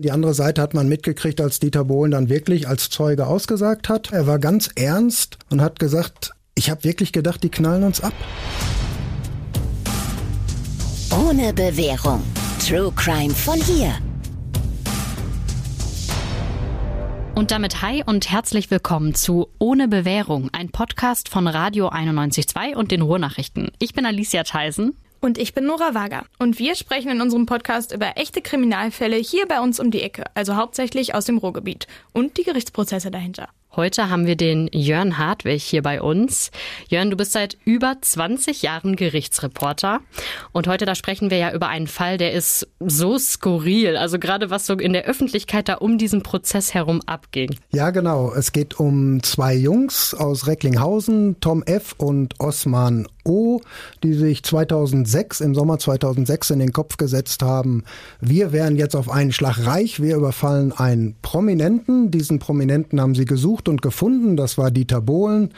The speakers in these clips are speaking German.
Die andere Seite hat man mitgekriegt, als Dieter Bohlen dann wirklich als Zeuge ausgesagt hat. Er war ganz ernst und hat gesagt, ich habe wirklich gedacht, die knallen uns ab. Ohne Bewährung. True Crime von hier. Und damit hi und herzlich willkommen zu Ohne Bewährung, ein Podcast von Radio 91.2 und den Ruhrnachrichten. Ich bin Alicia Theisen. Und ich bin Nora Wager. Und wir sprechen in unserem Podcast über echte Kriminalfälle hier bei uns um die Ecke, also hauptsächlich aus dem Ruhrgebiet und die Gerichtsprozesse dahinter. Heute haben wir den Jörn Hartwig hier bei uns. Jörn, du bist seit über 20 Jahren Gerichtsreporter. Und heute, da sprechen wir ja über einen Fall, der ist so skurril. Also gerade was so in der Öffentlichkeit da um diesen Prozess herum abging. Ja, genau. Es geht um zwei Jungs aus Recklinghausen, Tom F. und Osman O., die sich 2006, im Sommer 2006 in den Kopf gesetzt haben, wir wären jetzt auf einen Schlag reich, wir überfallen einen Prominenten. Diesen Prominenten haben sie gesucht und gefunden, das war Dieter Bohlen.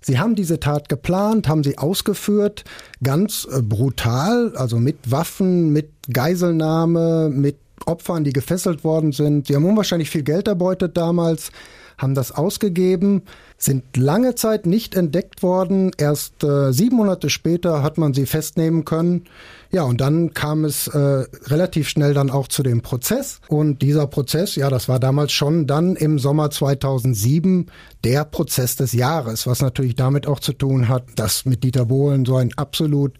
Sie haben diese Tat geplant, haben sie ausgeführt, ganz äh, brutal, also mit Waffen, mit Geiselnahme, mit Opfern, die gefesselt worden sind. Sie haben unwahrscheinlich viel Geld erbeutet damals haben das ausgegeben, sind lange Zeit nicht entdeckt worden. Erst äh, sieben Monate später hat man sie festnehmen können. Ja, und dann kam es äh, relativ schnell dann auch zu dem Prozess. Und dieser Prozess, ja, das war damals schon dann im Sommer 2007 der Prozess des Jahres, was natürlich damit auch zu tun hat, dass mit Dieter Bohlen so ein absolut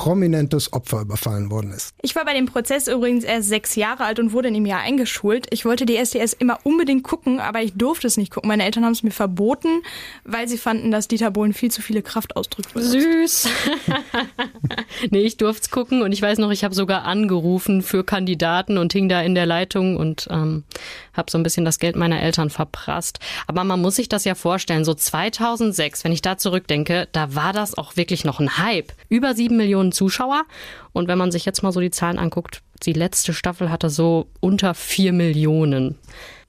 prominentes Opfer überfallen worden ist. Ich war bei dem Prozess übrigens erst sechs Jahre alt und wurde in dem Jahr eingeschult. Ich wollte die SDS immer unbedingt gucken, aber ich durfte es nicht gucken. Meine Eltern haben es mir verboten, weil sie fanden, dass Dieter Bohlen viel zu viele Kraftausdrücke benutzt. Süß. nee, ich durfte es gucken und ich weiß noch, ich habe sogar angerufen für Kandidaten und hing da in der Leitung und ähm, habe so ein bisschen das Geld meiner Eltern verprasst. Aber man muss sich das ja vorstellen, so 2006, wenn ich da zurückdenke, da war das auch wirklich noch ein Hype. Über sieben Millionen Millionen Zuschauer. Und wenn man sich jetzt mal so die Zahlen anguckt, die letzte Staffel hatte so unter vier Millionen.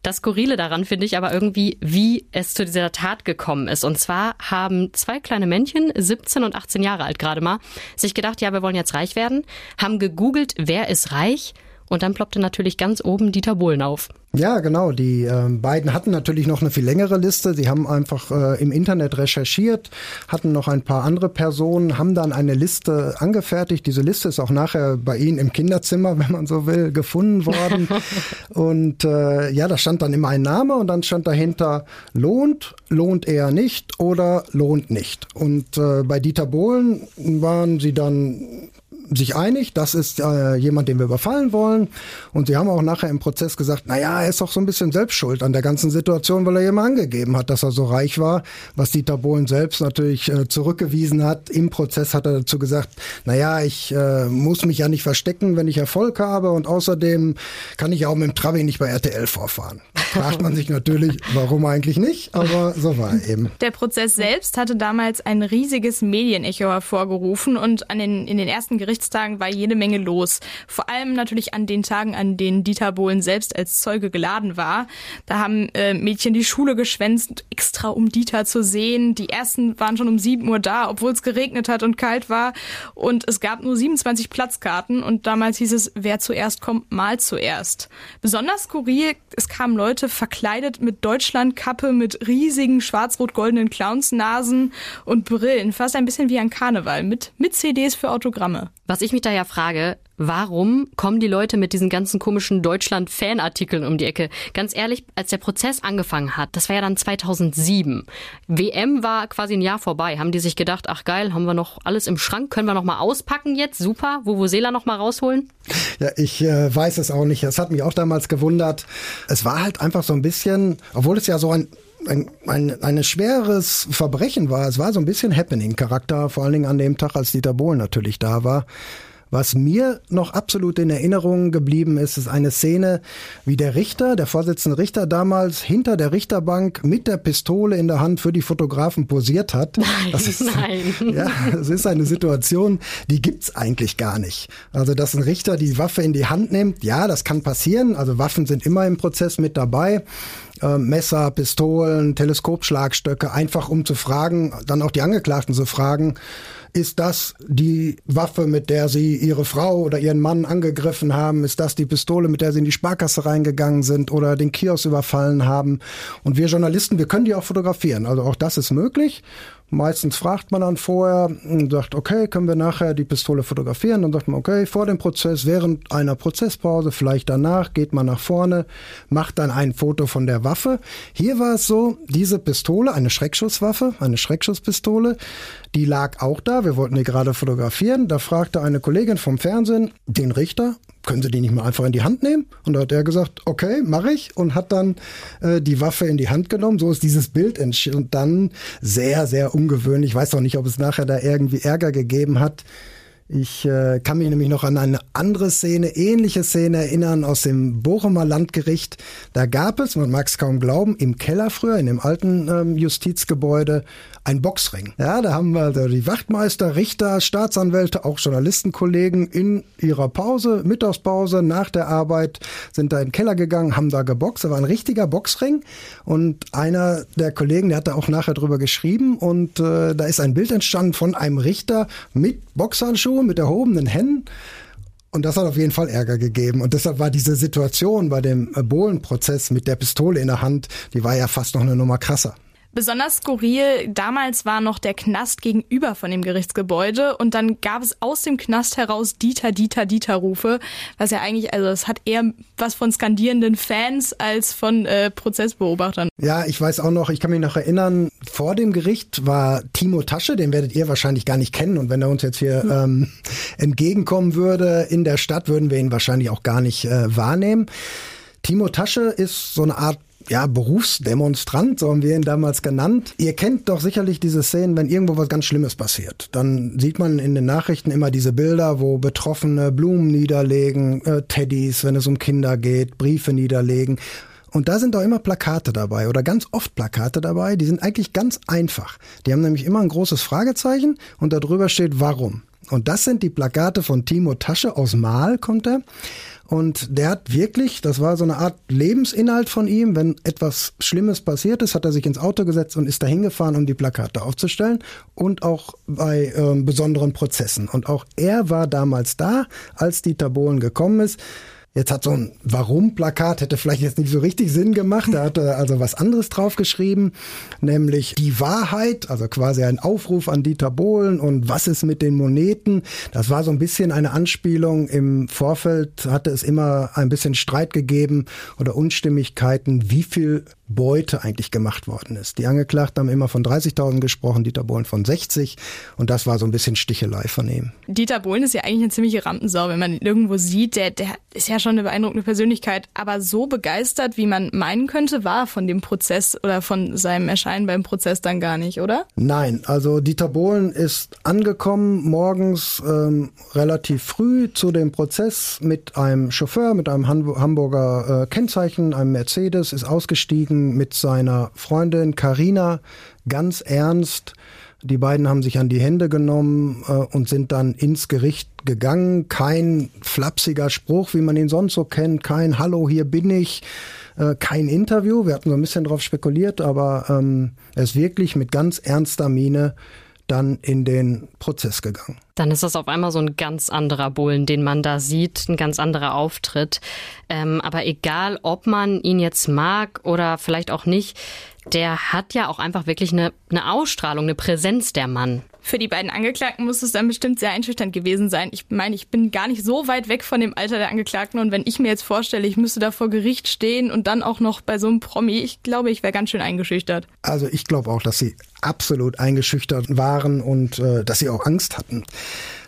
Das Skurrile daran finde ich aber irgendwie, wie es zu dieser Tat gekommen ist. Und zwar haben zwei kleine Männchen, 17 und 18 Jahre alt gerade mal, sich gedacht, ja, wir wollen jetzt reich werden, haben gegoogelt, wer ist reich und dann ploppte natürlich ganz oben Dieter Bohlen auf. Ja, genau. Die äh, beiden hatten natürlich noch eine viel längere Liste. Sie haben einfach äh, im Internet recherchiert, hatten noch ein paar andere Personen, haben dann eine Liste angefertigt. Diese Liste ist auch nachher bei Ihnen im Kinderzimmer, wenn man so will, gefunden worden. und äh, ja, da stand dann immer ein Name und dann stand dahinter lohnt, lohnt eher nicht oder lohnt nicht. Und äh, bei Dieter Bohlen waren sie dann sich einig, das ist äh, jemand, den wir überfallen wollen. Und sie haben auch nachher im Prozess gesagt, naja, er ist doch so ein bisschen selbst schuld an der ganzen Situation, weil er jemand angegeben hat, dass er so reich war, was Dieter Bohlen selbst natürlich äh, zurückgewiesen hat. Im Prozess hat er dazu gesagt, naja, ich äh, muss mich ja nicht verstecken, wenn ich Erfolg habe und außerdem kann ich auch mit dem Trabi nicht bei RTL vorfahren. Fragt man sich natürlich, warum eigentlich nicht, aber so war eben. Der Prozess selbst hatte damals ein riesiges Medienecho hervorgerufen und an den, in den ersten Gerichts Gerichtstagen war jede Menge los. Vor allem natürlich an den Tagen, an denen Dieter Bohlen selbst als Zeuge geladen war. Da haben äh, Mädchen die Schule geschwänzt, extra um Dieter zu sehen. Die ersten waren schon um 7 Uhr da, obwohl es geregnet hat und kalt war. Und es gab nur 27 Platzkarten. Und damals hieß es, wer zuerst kommt, mal zuerst. Besonders skurril, es kamen Leute verkleidet mit Deutschlandkappe, mit riesigen schwarz-rot-goldenen Clownsnasen und Brillen. Fast ein bisschen wie ein Karneval mit, mit CDs für Autogramme. Was ich mich da ja frage, warum kommen die Leute mit diesen ganzen komischen Deutschland-Fanartikeln um die Ecke? Ganz ehrlich, als der Prozess angefangen hat, das war ja dann 2007. WM war quasi ein Jahr vorbei. Haben die sich gedacht, ach geil, haben wir noch alles im Schrank, können wir noch mal auspacken jetzt? Super, Vuvuzela noch mal rausholen? Ja, ich äh, weiß es auch nicht. Es hat mich auch damals gewundert. Es war halt einfach so ein bisschen, obwohl es ja so ein ein, ein, ein schweres Verbrechen war. Es war so ein bisschen Happening-Charakter, vor allen Dingen an dem Tag, als Dieter Bohlen natürlich da war. Was mir noch absolut in Erinnerung geblieben ist, ist eine Szene, wie der Richter, der Vorsitzende Richter damals hinter der Richterbank mit der Pistole in der Hand für die Fotografen posiert hat. Nein, das ist, nein. Ja, das ist eine Situation, die gibt's eigentlich gar nicht. Also, dass ein Richter die Waffe in die Hand nimmt, ja, das kann passieren. Also Waffen sind immer im Prozess mit dabei. Äh, Messer, Pistolen, Teleskopschlagstöcke, einfach um zu fragen, dann auch die Angeklagten zu fragen, ist das die Waffe, mit der sie ihre Frau oder ihren Mann angegriffen haben? Ist das die Pistole, mit der sie in die Sparkasse reingegangen sind oder den Kiosk überfallen haben? Und wir Journalisten, wir können die auch fotografieren. Also auch das ist möglich. Meistens fragt man dann vorher und sagt, okay, können wir nachher die Pistole fotografieren? Dann sagt man, okay, vor dem Prozess, während einer Prozesspause, vielleicht danach, geht man nach vorne, macht dann ein Foto von der Waffe. Hier war es so, diese Pistole, eine Schreckschusswaffe, eine Schreckschusspistole, die lag auch da. Wir wollten die gerade fotografieren. Da fragte eine Kollegin vom Fernsehen den Richter, können Sie die nicht mal einfach in die Hand nehmen? Und da hat er gesagt, okay, mache ich und hat dann äh, die Waffe in die Hand genommen. So ist dieses Bild entstanden. Und dann sehr, sehr ungewöhnlich. Ich weiß auch nicht, ob es nachher da irgendwie Ärger gegeben hat. Ich äh, kann mich nämlich noch an eine andere Szene, ähnliche Szene erinnern aus dem Bochumer Landgericht. Da gab es, man mag es kaum glauben, im Keller früher, in dem alten ähm, Justizgebäude, ein Boxring. Ja, da haben wir also die Wachtmeister, Richter, Staatsanwälte, auch Journalistenkollegen in ihrer Pause, Mittagspause, nach der Arbeit sind da in den Keller gegangen, haben da geboxt. Da war ein richtiger Boxring und einer der Kollegen, der hat da auch nachher drüber geschrieben und äh, da ist ein Bild entstanden von einem Richter mit Boxhandschuhen, mit erhobenen Händen. Und das hat auf jeden Fall Ärger gegeben. Und deshalb war diese Situation bei dem Bohlenprozess mit der Pistole in der Hand, die war ja fast noch eine Nummer krasser. Besonders skurril damals war noch der Knast gegenüber von dem Gerichtsgebäude und dann gab es aus dem Knast heraus Dieter, Dieter, Dieter Rufe, was ja eigentlich, also es hat eher was von skandierenden Fans als von äh, Prozessbeobachtern. Ja, ich weiß auch noch, ich kann mich noch erinnern, vor dem Gericht war Timo Tasche, den werdet ihr wahrscheinlich gar nicht kennen und wenn er uns jetzt hier hm. ähm, entgegenkommen würde in der Stadt, würden wir ihn wahrscheinlich auch gar nicht äh, wahrnehmen. Timo Tasche ist so eine Art ja, Berufsdemonstrant, so haben wir ihn damals genannt. Ihr kennt doch sicherlich diese Szenen, wenn irgendwo was ganz Schlimmes passiert. Dann sieht man in den Nachrichten immer diese Bilder, wo Betroffene Blumen niederlegen, äh, Teddys, wenn es um Kinder geht, Briefe niederlegen. Und da sind doch immer Plakate dabei oder ganz oft Plakate dabei, die sind eigentlich ganz einfach. Die haben nämlich immer ein großes Fragezeichen und darüber steht warum. Und das sind die Plakate von Timo Tasche aus Mal, kommt er. Und der hat wirklich, das war so eine Art Lebensinhalt von ihm, wenn etwas Schlimmes passiert ist, hat er sich ins Auto gesetzt und ist dahin gefahren, um die Plakate aufzustellen und auch bei äh, besonderen Prozessen. Und auch er war damals da, als Dieter Bohlen gekommen ist. Jetzt hat so ein Warum-Plakat, hätte vielleicht jetzt nicht so richtig Sinn gemacht. Da hat er also was anderes draufgeschrieben, nämlich die Wahrheit, also quasi ein Aufruf an Dieter Bohlen und was ist mit den Moneten. Das war so ein bisschen eine Anspielung. Im Vorfeld hatte es immer ein bisschen Streit gegeben oder Unstimmigkeiten, wie viel Beute eigentlich gemacht worden ist. Die Angeklagten haben immer von 30.000 gesprochen, Dieter Bohlen von 60 und das war so ein bisschen Stichelei von ihm. Dieter Bohlen ist ja eigentlich eine ziemliche Rampensau, wenn man ihn irgendwo sieht. Der, der ist ja schon eine beeindruckende Persönlichkeit, aber so begeistert, wie man meinen könnte, war von dem Prozess oder von seinem Erscheinen beim Prozess dann gar nicht, oder? Nein, also Dieter Bohlen ist angekommen morgens ähm, relativ früh zu dem Prozess mit einem Chauffeur, mit einem Hamburger äh, Kennzeichen, einem Mercedes, ist ausgestiegen mit seiner Freundin Karina ganz ernst. Die beiden haben sich an die Hände genommen äh, und sind dann ins Gericht gegangen. Kein flapsiger Spruch, wie man ihn sonst so kennt. Kein Hallo, hier bin ich. Äh, kein Interview. Wir hatten so ein bisschen drauf spekuliert, aber ähm, er ist wirklich mit ganz ernster Miene dann in den Prozess gegangen. Dann ist das auf einmal so ein ganz anderer Bullen, den man da sieht, ein ganz anderer Auftritt. Ähm, aber egal, ob man ihn jetzt mag oder vielleicht auch nicht, der hat ja auch einfach wirklich eine, eine Ausstrahlung, eine Präsenz, der Mann. Für die beiden Angeklagten muss es dann bestimmt sehr einschüchternd gewesen sein. Ich meine, ich bin gar nicht so weit weg von dem Alter der Angeklagten und wenn ich mir jetzt vorstelle, ich müsste da vor Gericht stehen und dann auch noch bei so einem Promi, ich glaube, ich wäre ganz schön eingeschüchtert. Also ich glaube auch, dass sie absolut eingeschüchtert waren und äh, dass sie auch Angst hatten.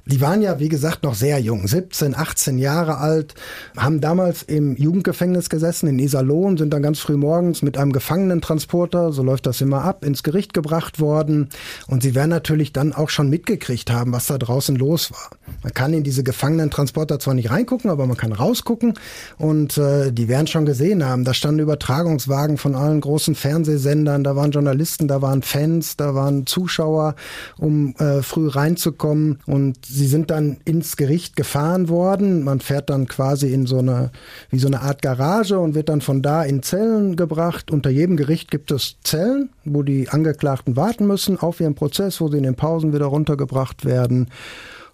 Die waren ja, wie gesagt, noch sehr jung, 17, 18 Jahre alt, haben damals im Jugendgefängnis gesessen in Iserlohn, sind dann ganz früh morgens mit einem Gefangenentransporter, so läuft das immer ab, ins Gericht gebracht worden. Und sie werden natürlich dann auch schon mitgekriegt haben, was da draußen los war. Man kann in diese Gefangenentransporter zwar nicht reingucken, aber man kann rausgucken. Und äh, die werden schon gesehen haben, da standen Übertragungswagen von allen großen Fernsehsendern, da waren Journalisten, da waren Fans, da waren Zuschauer, um äh, früh reinzukommen. Und sie sind dann ins Gericht gefahren worden. Man fährt dann quasi in so eine, wie so eine Art Garage und wird dann von da in Zellen gebracht. Unter jedem Gericht gibt es Zellen, wo die Angeklagten warten müssen auf ihren Prozess, wo sie in den Pausen wieder runtergebracht werden.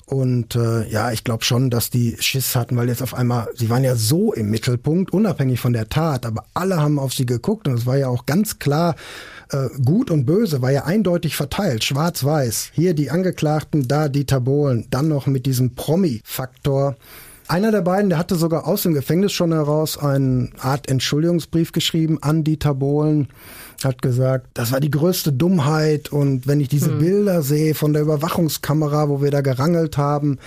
Und äh, ja, ich glaube schon, dass die Schiss hatten, weil jetzt auf einmal, sie waren ja so im Mittelpunkt, unabhängig von der Tat, aber alle haben auf sie geguckt und es war ja auch ganz klar, äh, gut und böse war ja eindeutig verteilt, schwarz-weiß. Hier die Angeklagten, da Dieter Bohlen, dann noch mit diesem Promi-Faktor. Einer der beiden, der hatte sogar aus dem Gefängnis schon heraus eine Art Entschuldigungsbrief geschrieben an Dieter Bohlen hat gesagt, das war die größte Dummheit und wenn ich diese mhm. Bilder sehe von der Überwachungskamera, wo wir da gerangelt haben,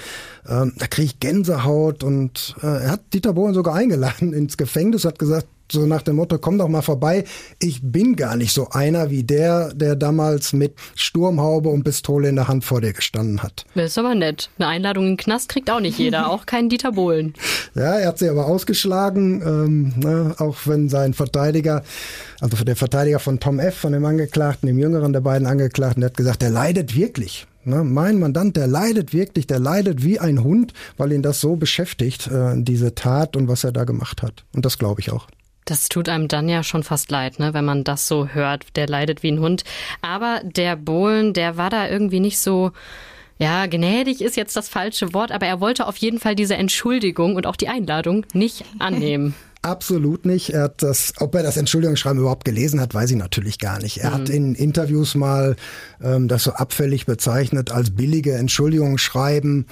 ähm, da kriege ich Gänsehaut und äh, er hat Dieter Bohlen sogar eingeladen ins Gefängnis, hat gesagt, so nach dem Motto, komm doch mal vorbei. Ich bin gar nicht so einer wie der, der damals mit Sturmhaube und Pistole in der Hand vor dir gestanden hat. Das ist aber nett. Eine Einladung in den Knast kriegt auch nicht jeder, auch kein Dieter Bohlen. Ja, er hat sie aber ausgeschlagen, ähm, ne, auch wenn sein Verteidiger, also der Verteidiger von Tom F., von dem Angeklagten, dem jüngeren der beiden Angeklagten, der hat gesagt, der leidet wirklich. Ne, mein Mandant, der leidet wirklich, der leidet wie ein Hund, weil ihn das so beschäftigt, äh, diese Tat und was er da gemacht hat. Und das glaube ich auch. Das tut einem dann ja schon fast leid, ne, wenn man das so hört. Der leidet wie ein Hund. Aber der Bohlen, der war da irgendwie nicht so, ja, gnädig ist jetzt das falsche Wort, aber er wollte auf jeden Fall diese Entschuldigung und auch die Einladung nicht annehmen. Absolut nicht. Er hat das, ob er das Entschuldigungsschreiben überhaupt gelesen hat, weiß ich natürlich gar nicht. Er mhm. hat in Interviews mal ähm, das so abfällig bezeichnet als billige Entschuldigungsschreiben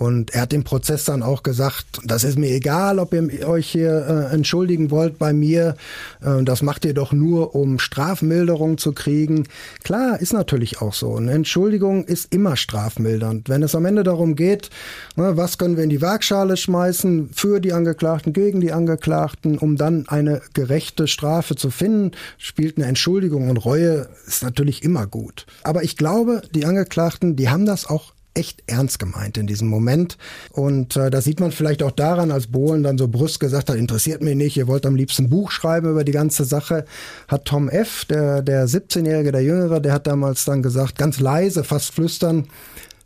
und er hat im Prozess dann auch gesagt, das ist mir egal, ob ihr euch hier äh, entschuldigen wollt bei mir. Äh, das macht ihr doch nur, um Strafmilderung zu kriegen. Klar, ist natürlich auch so. Eine Entschuldigung ist immer strafmildernd. Wenn es am Ende darum geht, ne, was können wir in die Waagschale schmeißen für die Angeklagten, gegen die Angeklagten, um dann eine gerechte Strafe zu finden, spielt eine Entschuldigung und Reue ist natürlich immer gut. Aber ich glaube, die Angeklagten, die haben das auch echt ernst gemeint in diesem Moment. Und äh, das sieht man vielleicht auch daran, als Bohlen dann so brüsk gesagt hat, interessiert mich nicht, ihr wollt am liebsten Buch schreiben über die ganze Sache, hat Tom F., der, der 17-Jährige, der Jüngere, der hat damals dann gesagt, ganz leise, fast flüstern,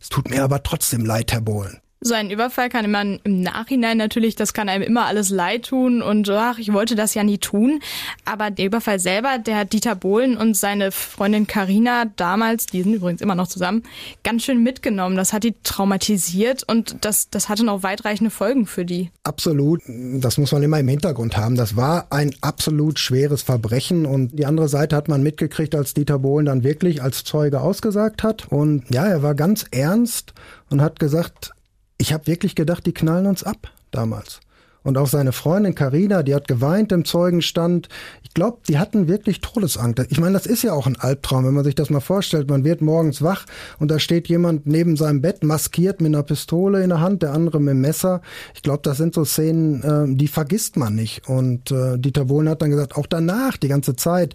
es tut mir aber trotzdem leid, Herr Bohlen. So ein Überfall kann man im Nachhinein natürlich, das kann einem immer alles leid tun und ach, ich wollte das ja nie tun. Aber der Überfall selber, der hat Dieter Bohlen und seine Freundin Karina damals, die sind übrigens immer noch zusammen, ganz schön mitgenommen. Das hat die traumatisiert und das, das hatte noch weitreichende Folgen für die. Absolut. Das muss man immer im Hintergrund haben. Das war ein absolut schweres Verbrechen und die andere Seite hat man mitgekriegt, als Dieter Bohlen dann wirklich als Zeuge ausgesagt hat. Und ja, er war ganz ernst und hat gesagt, ich habe wirklich gedacht, die knallen uns ab damals. Und auch seine Freundin Karina, die hat geweint im Zeugenstand. Ich glaube, die hatten wirklich Todesangst. Ich meine, das ist ja auch ein Albtraum, wenn man sich das mal vorstellt. Man wird morgens wach und da steht jemand neben seinem Bett maskiert mit einer Pistole in der Hand, der andere mit dem Messer. Ich glaube, das sind so Szenen, äh, die vergisst man nicht. Und äh, Dieter Bohlen hat dann gesagt, auch danach, die ganze Zeit,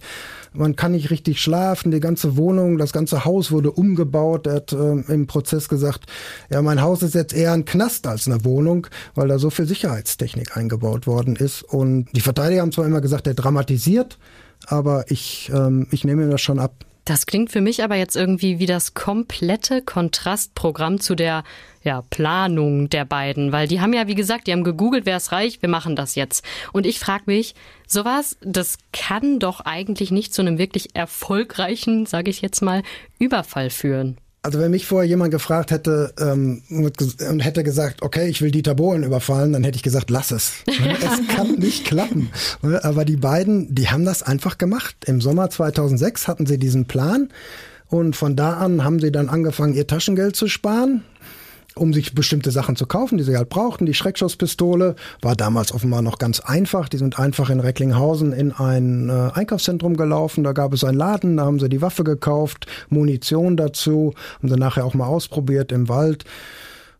man kann nicht richtig schlafen, die ganze Wohnung, das ganze Haus wurde umgebaut. Er hat äh, im Prozess gesagt, ja, mein Haus ist jetzt eher ein Knast als eine Wohnung, weil da so viel Sicherheitstechnik eingebaut worden ist. Und die Verteidiger haben zwar immer gesagt, er dramatisiert, aber ich, ähm, ich nehme ihm das schon ab. Das klingt für mich aber jetzt irgendwie wie das komplette Kontrastprogramm zu der ja, Planung der beiden, weil die haben ja, wie gesagt, die haben gegoogelt, wer ist reich, wir machen das jetzt. Und ich frage mich, sowas, das kann doch eigentlich nicht zu einem wirklich erfolgreichen, sage ich jetzt mal, Überfall führen. Also wenn mich vorher jemand gefragt hätte ähm, und hätte gesagt, okay, ich will Dieter Bohlen überfallen, dann hätte ich gesagt, lass es. es kann nicht klappen. Aber die beiden, die haben das einfach gemacht. Im Sommer 2006 hatten sie diesen Plan und von da an haben sie dann angefangen, ihr Taschengeld zu sparen um sich bestimmte Sachen zu kaufen, die sie halt brauchten. Die Schreckschusspistole war damals offenbar noch ganz einfach. Die sind einfach in Recklinghausen in ein äh, Einkaufszentrum gelaufen. Da gab es einen Laden, da haben sie die Waffe gekauft, Munition dazu, haben sie nachher auch mal ausprobiert im Wald.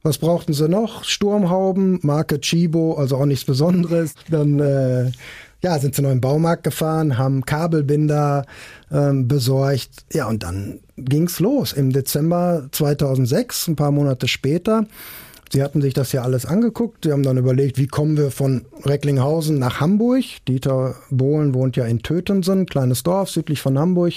Was brauchten sie noch? Sturmhauben, Marke Chibo, also auch nichts Besonderes. Dann äh, ja, sind zu neuen Baumarkt gefahren, haben Kabelbinder ähm, besorgt. Ja, und dann ging's los. Im Dezember 2006, ein paar Monate später, Sie hatten sich das ja alles angeguckt. Sie haben dann überlegt, wie kommen wir von Recklinghausen nach Hamburg. Dieter Bohlen wohnt ja in Tötensen, kleines Dorf südlich von Hamburg,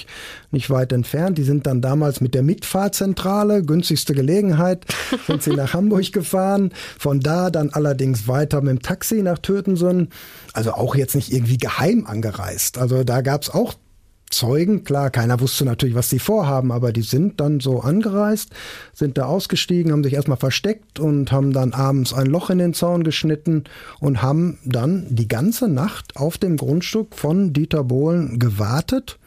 nicht weit entfernt. Die sind dann damals mit der Mitfahrzentrale, günstigste Gelegenheit, sind sie nach Hamburg gefahren. Von da dann allerdings weiter mit dem Taxi nach Tötensen. Also auch jetzt nicht irgendwie geheim angereist. Also da gab es auch Zeugen. Klar, keiner wusste natürlich, was sie vorhaben, aber die sind dann so angereist, sind da ausgestiegen, haben sich erstmal versteckt und haben dann abends ein Loch in den Zaun geschnitten und haben dann die ganze Nacht auf dem Grundstück von Dieter Bohlen gewartet.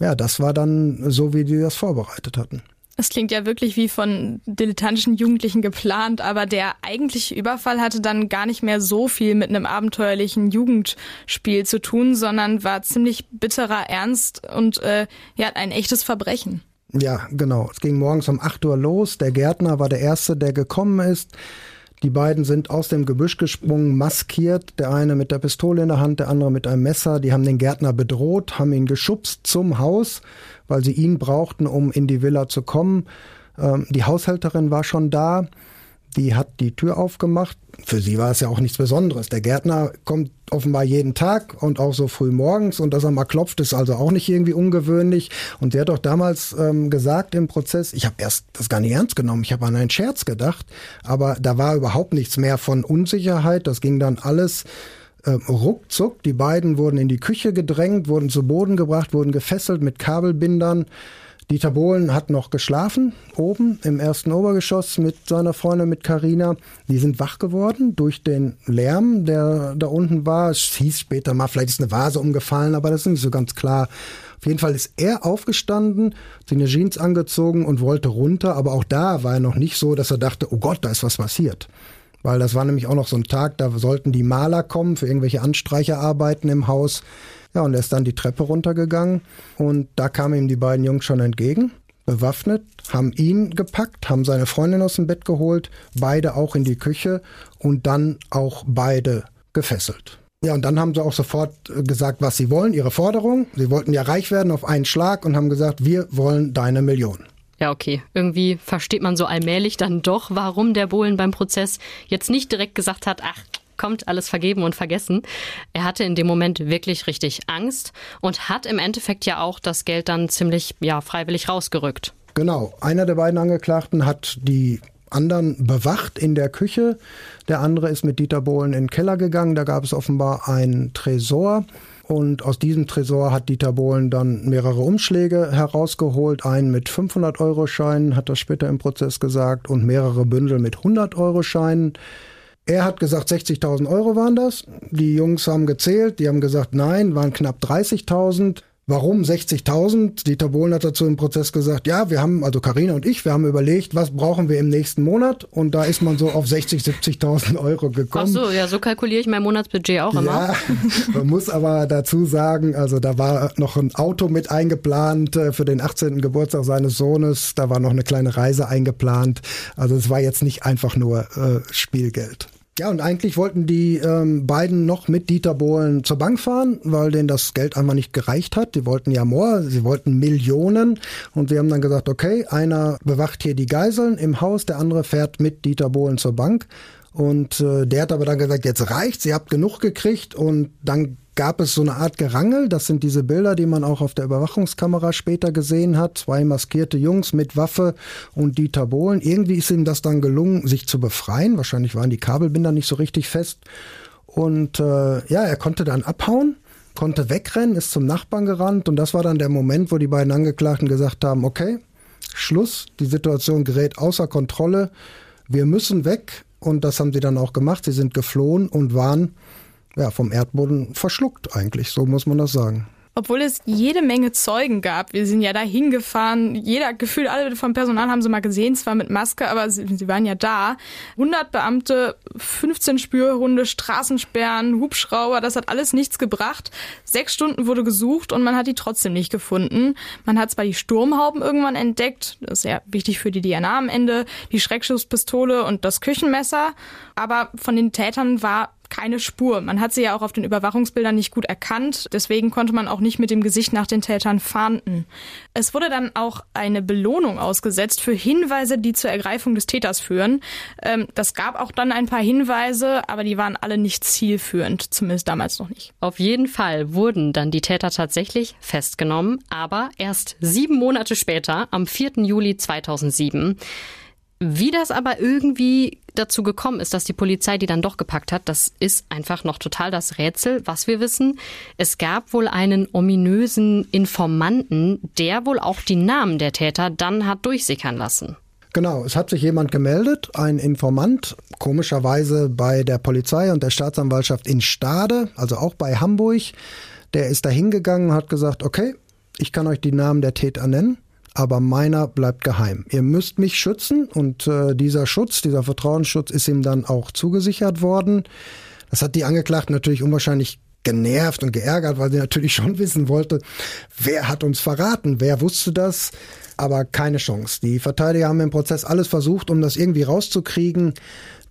Ja, das war dann so, wie die das vorbereitet hatten. Es klingt ja wirklich wie von dilettantischen Jugendlichen geplant, aber der eigentliche Überfall hatte dann gar nicht mehr so viel mit einem abenteuerlichen Jugendspiel zu tun, sondern war ziemlich bitterer Ernst und äh, ja, ein echtes Verbrechen. Ja, genau. Es ging morgens um 8 Uhr los. Der Gärtner war der Erste, der gekommen ist. Die beiden sind aus dem Gebüsch gesprungen, maskiert, der eine mit der Pistole in der Hand, der andere mit einem Messer. Die haben den Gärtner bedroht, haben ihn geschubst zum Haus, weil sie ihn brauchten, um in die Villa zu kommen. Ähm, die Haushälterin war schon da. Die hat die Tür aufgemacht. Für sie war es ja auch nichts Besonderes. Der Gärtner kommt offenbar jeden Tag und auch so früh morgens und dass er mal klopft, ist also auch nicht irgendwie ungewöhnlich. Und sie hat doch damals ähm, gesagt im Prozess, ich habe erst das gar nicht ernst genommen, ich habe an einen Scherz gedacht, aber da war überhaupt nichts mehr von Unsicherheit. Das ging dann alles äh, ruckzuck. Die beiden wurden in die Küche gedrängt, wurden zu Boden gebracht, wurden gefesselt mit Kabelbindern. Dieter Bohlen hat noch geschlafen, oben im ersten Obergeschoss mit seiner Freundin, mit Karina. Die sind wach geworden durch den Lärm, der da unten war. Es hieß später mal, vielleicht ist eine Vase umgefallen, aber das ist nicht so ganz klar. Auf jeden Fall ist er aufgestanden, seine Jeans angezogen und wollte runter, aber auch da war er noch nicht so, dass er dachte, oh Gott, da ist was passiert. Weil das war nämlich auch noch so ein Tag, da sollten die Maler kommen für irgendwelche Anstreicherarbeiten im Haus. Ja, und er ist dann die Treppe runtergegangen und da kamen ihm die beiden Jungs schon entgegen, bewaffnet, haben ihn gepackt, haben seine Freundin aus dem Bett geholt, beide auch in die Küche und dann auch beide gefesselt. Ja, und dann haben sie auch sofort gesagt, was sie wollen, ihre Forderung. Sie wollten ja reich werden auf einen Schlag und haben gesagt, wir wollen deine Million. Ja, okay. Irgendwie versteht man so allmählich dann doch, warum der Bohlen beim Prozess jetzt nicht direkt gesagt hat, ach, kommt alles vergeben und vergessen. Er hatte in dem Moment wirklich richtig Angst und hat im Endeffekt ja auch das Geld dann ziemlich ja, freiwillig rausgerückt. Genau. Einer der beiden Angeklagten hat die anderen bewacht in der Küche. Der andere ist mit Dieter Bohlen in den Keller gegangen. Da gab es offenbar einen Tresor. Und aus diesem Tresor hat Dieter Bohlen dann mehrere Umschläge herausgeholt. Einen mit 500-Euro-Scheinen, hat er später im Prozess gesagt, und mehrere Bündel mit 100-Euro-Scheinen. Er hat gesagt, 60.000 Euro waren das. Die Jungs haben gezählt, die haben gesagt, nein, waren knapp 30.000. Warum 60.000? Dieter Bohlen hat dazu im Prozess gesagt, ja, wir haben, also Karina und ich, wir haben überlegt, was brauchen wir im nächsten Monat? Und da ist man so auf 60, 70.000 Euro gekommen. Ach so, ja, so kalkuliere ich mein Monatsbudget auch immer. Ja, man muss aber dazu sagen, also da war noch ein Auto mit eingeplant äh, für den 18. Geburtstag seines Sohnes. Da war noch eine kleine Reise eingeplant. Also es war jetzt nicht einfach nur äh, Spielgeld. Ja, und eigentlich wollten die ähm, beiden noch mit Dieter Bohlen zur Bank fahren, weil denen das Geld einmal nicht gereicht hat. Die wollten ja more, sie wollten Millionen. Und sie haben dann gesagt, okay, einer bewacht hier die Geiseln im Haus, der andere fährt mit Dieter Bohlen zur Bank. Und äh, der hat aber dann gesagt, jetzt reicht's, ihr habt genug gekriegt. Und dann gab es so eine Art Gerangel. Das sind diese Bilder, die man auch auf der Überwachungskamera später gesehen hat. Zwei maskierte Jungs mit Waffe und Dieter Bohlen. Irgendwie ist ihm das dann gelungen, sich zu befreien. Wahrscheinlich waren die Kabelbinder nicht so richtig fest. Und äh, ja, er konnte dann abhauen, konnte wegrennen, ist zum Nachbarn gerannt. Und das war dann der Moment, wo die beiden Angeklagten gesagt haben, okay, Schluss, die Situation gerät außer Kontrolle. Wir müssen weg. Und das haben sie dann auch gemacht. Sie sind geflohen und waren ja, vom Erdboden verschluckt eigentlich, so muss man das sagen. Obwohl es jede Menge Zeugen gab. Wir sind ja da hingefahren. Jeder, gefühlt alle vom Personal haben sie mal gesehen, zwar mit Maske, aber sie, sie waren ja da. 100 Beamte, 15 Spürhunde, Straßensperren, Hubschrauber, das hat alles nichts gebracht. Sechs Stunden wurde gesucht und man hat die trotzdem nicht gefunden. Man hat zwar die Sturmhauben irgendwann entdeckt, das ist ja wichtig für die DNA am Ende, die Schreckschusspistole und das Küchenmesser, aber von den Tätern war keine Spur. Man hat sie ja auch auf den Überwachungsbildern nicht gut erkannt, deswegen konnte man auch nicht mit dem Gesicht nach den Tätern fahnden. Es wurde dann auch eine Belohnung ausgesetzt für Hinweise, die zur Ergreifung des Täters führen. Ähm, das gab auch dann ein paar Hinweise, aber die waren alle nicht zielführend, zumindest damals noch nicht. Auf jeden Fall wurden dann die Täter tatsächlich festgenommen, aber erst sieben Monate später, am 4. Juli 2007. Wie das aber irgendwie dazu gekommen ist, dass die Polizei die dann doch gepackt hat, das ist einfach noch total das Rätsel. Was wir wissen, es gab wohl einen ominösen Informanten, der wohl auch die Namen der Täter dann hat durchsickern lassen. Genau, es hat sich jemand gemeldet, ein Informant, komischerweise bei der Polizei und der Staatsanwaltschaft in Stade, also auch bei Hamburg. Der ist da hingegangen und hat gesagt, okay, ich kann euch die Namen der Täter nennen aber meiner bleibt geheim. Ihr müsst mich schützen und äh, dieser Schutz, dieser Vertrauensschutz ist ihm dann auch zugesichert worden. Das hat die Angeklagten natürlich unwahrscheinlich genervt und geärgert, weil sie natürlich schon wissen wollte, wer hat uns verraten, wer wusste das, aber keine Chance. Die Verteidiger haben im Prozess alles versucht, um das irgendwie rauszukriegen.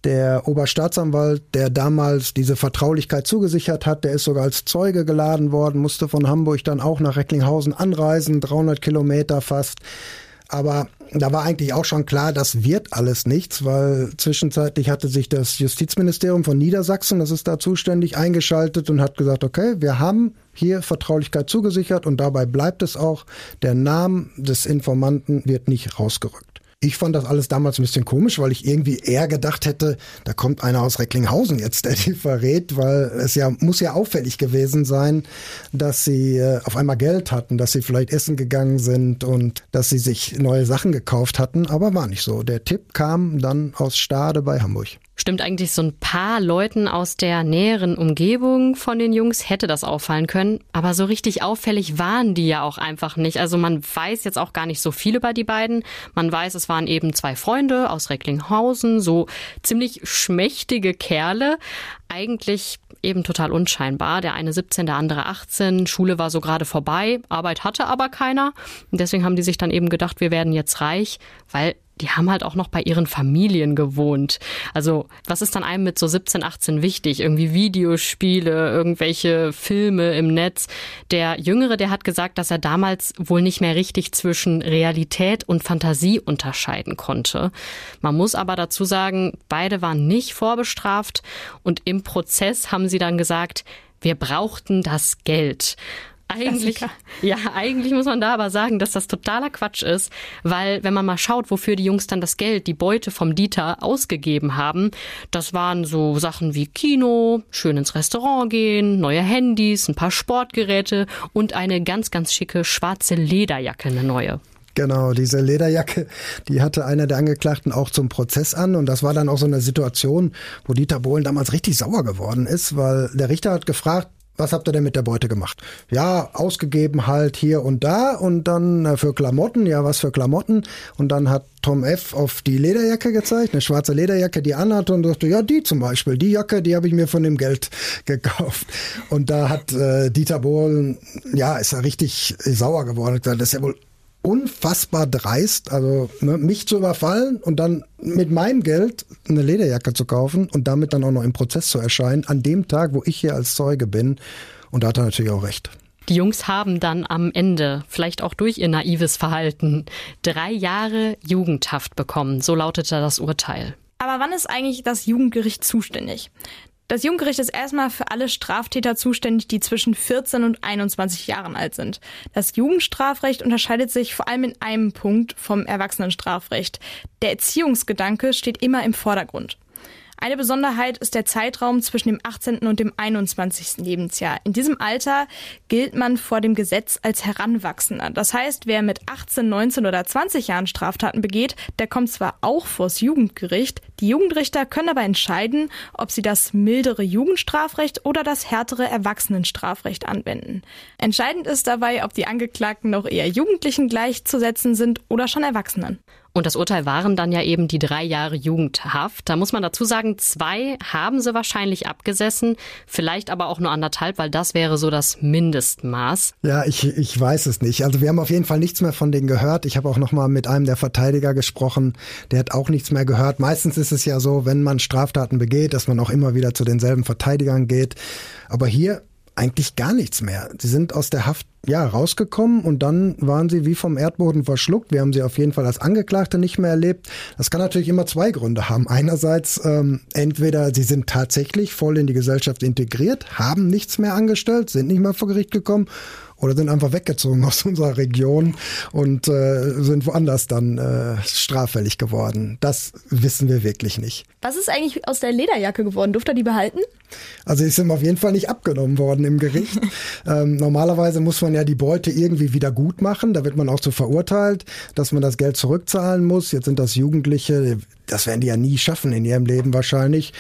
Der Oberstaatsanwalt, der damals diese Vertraulichkeit zugesichert hat, der ist sogar als Zeuge geladen worden, musste von Hamburg dann auch nach Recklinghausen anreisen, 300 Kilometer fast. Aber da war eigentlich auch schon klar, das wird alles nichts, weil zwischenzeitlich hatte sich das Justizministerium von Niedersachsen, das ist da zuständig, eingeschaltet und hat gesagt, okay, wir haben hier Vertraulichkeit zugesichert und dabei bleibt es auch. Der Name des Informanten wird nicht rausgerückt. Ich fand das alles damals ein bisschen komisch, weil ich irgendwie eher gedacht hätte, da kommt einer aus Recklinghausen jetzt, der die verrät, weil es ja muss ja auffällig gewesen sein, dass sie äh, auf einmal Geld hatten, dass sie vielleicht essen gegangen sind und dass sie sich neue Sachen gekauft hatten, aber war nicht so. Der Tipp kam dann aus Stade bei Hamburg. Stimmt eigentlich so ein paar Leuten aus der näheren Umgebung von den Jungs hätte das auffallen können, aber so richtig auffällig waren die ja auch einfach nicht. Also man weiß jetzt auch gar nicht so viel über die beiden. Man weiß, es waren eben zwei Freunde aus Recklinghausen, so ziemlich schmächtige Kerle, eigentlich eben total unscheinbar. Der eine 17, der andere 18. Schule war so gerade vorbei, Arbeit hatte aber keiner. Und deswegen haben die sich dann eben gedacht, wir werden jetzt reich, weil die haben halt auch noch bei ihren Familien gewohnt. Also was ist dann einem mit so 17, 18 wichtig? Irgendwie Videospiele, irgendwelche Filme im Netz. Der Jüngere, der hat gesagt, dass er damals wohl nicht mehr richtig zwischen Realität und Fantasie unterscheiden konnte. Man muss aber dazu sagen, beide waren nicht vorbestraft und im Prozess haben sie dann gesagt, wir brauchten das Geld. Eigentlich, ja, eigentlich muss man da aber sagen, dass das totaler Quatsch ist, weil wenn man mal schaut, wofür die Jungs dann das Geld, die Beute vom Dieter ausgegeben haben, das waren so Sachen wie Kino, schön ins Restaurant gehen, neue Handys, ein paar Sportgeräte und eine ganz, ganz schicke schwarze Lederjacke, eine neue. Genau, diese Lederjacke, die hatte einer der Angeklagten auch zum Prozess an und das war dann auch so eine Situation, wo Dieter Bohlen damals richtig sauer geworden ist, weil der Richter hat gefragt, was habt ihr denn mit der Beute gemacht? Ja, ausgegeben halt hier und da und dann äh, für Klamotten, ja, was für Klamotten? Und dann hat Tom F. auf die Lederjacke gezeigt, eine schwarze Lederjacke, die anhatte und sagte, ja, die zum Beispiel, die Jacke, die habe ich mir von dem Geld gekauft. Und da hat äh, Dieter Bohlen, ja, ist er richtig sauer geworden. Das ist ja wohl unfassbar dreist, also ne, mich zu überfallen und dann mit meinem Geld eine Lederjacke zu kaufen und damit dann auch noch im Prozess zu erscheinen, an dem Tag, wo ich hier als Zeuge bin. Und da hat er natürlich auch recht. Die Jungs haben dann am Ende, vielleicht auch durch ihr naives Verhalten, drei Jahre Jugendhaft bekommen. So lautete das Urteil. Aber wann ist eigentlich das Jugendgericht zuständig? Das Jugendgericht ist erstmal für alle Straftäter zuständig, die zwischen 14 und 21 Jahren alt sind. Das Jugendstrafrecht unterscheidet sich vor allem in einem Punkt vom Erwachsenenstrafrecht. Der Erziehungsgedanke steht immer im Vordergrund. Eine Besonderheit ist der Zeitraum zwischen dem 18. und dem 21. Lebensjahr. In diesem Alter gilt man vor dem Gesetz als Heranwachsender. Das heißt, wer mit 18, 19 oder 20 Jahren Straftaten begeht, der kommt zwar auch vors Jugendgericht, die Jugendrichter können aber entscheiden, ob sie das mildere Jugendstrafrecht oder das härtere Erwachsenenstrafrecht anwenden. Entscheidend ist dabei, ob die Angeklagten noch eher Jugendlichen gleichzusetzen sind oder schon Erwachsenen. Und das Urteil waren dann ja eben die drei Jahre Jugendhaft. Da muss man dazu sagen, zwei haben sie wahrscheinlich abgesessen, vielleicht aber auch nur anderthalb, weil das wäre so das Mindestmaß. Ja, ich, ich weiß es nicht. Also wir haben auf jeden Fall nichts mehr von denen gehört. Ich habe auch noch mal mit einem der Verteidiger gesprochen, der hat auch nichts mehr gehört. Meistens ist ist es ja so, wenn man Straftaten begeht, dass man auch immer wieder zu denselben Verteidigern geht. Aber hier eigentlich gar nichts mehr. Sie sind aus der Haft ja rausgekommen und dann waren sie wie vom Erdboden verschluckt. Wir haben sie auf jeden Fall als Angeklagte nicht mehr erlebt. Das kann natürlich immer zwei Gründe haben. Einerseits ähm, entweder sie sind tatsächlich voll in die Gesellschaft integriert, haben nichts mehr angestellt, sind nicht mehr vor Gericht gekommen oder sind einfach weggezogen aus unserer Region und äh, sind woanders dann äh, straffällig geworden. Das wissen wir wirklich nicht. Was ist eigentlich aus der Lederjacke geworden? Durfte er die behalten? Also ist ihm auf jeden Fall nicht abgenommen worden im Gericht. ähm, normalerweise muss man ja die Beute irgendwie wieder gut machen. Da wird man auch so verurteilt, dass man das Geld zurückzahlen muss. Jetzt sind das Jugendliche, das werden die ja nie schaffen in ihrem Leben wahrscheinlich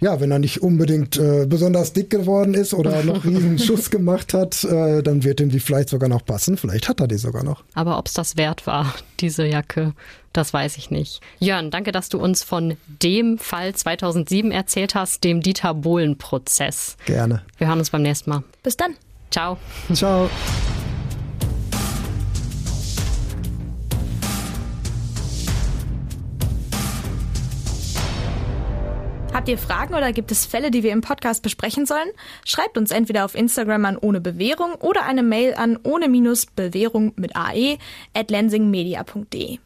ja, wenn er nicht unbedingt äh, besonders dick geworden ist oder noch riesen Schuss gemacht hat, äh, dann wird ihm die vielleicht sogar noch passen. Vielleicht hat er die sogar noch. Aber ob es das wert war, diese Jacke, das weiß ich nicht. Jörn, danke, dass du uns von dem Fall 2007 erzählt hast, dem Dieter Bohlen-Prozess. Gerne. Wir hören uns beim nächsten Mal. Bis dann. Ciao. Ciao. Habt ihr Fragen oder gibt es Fälle, die wir im Podcast besprechen sollen? Schreibt uns entweder auf Instagram an ohne Bewährung oder eine Mail an ohne Bewährung mit ae at lensingmedia.de.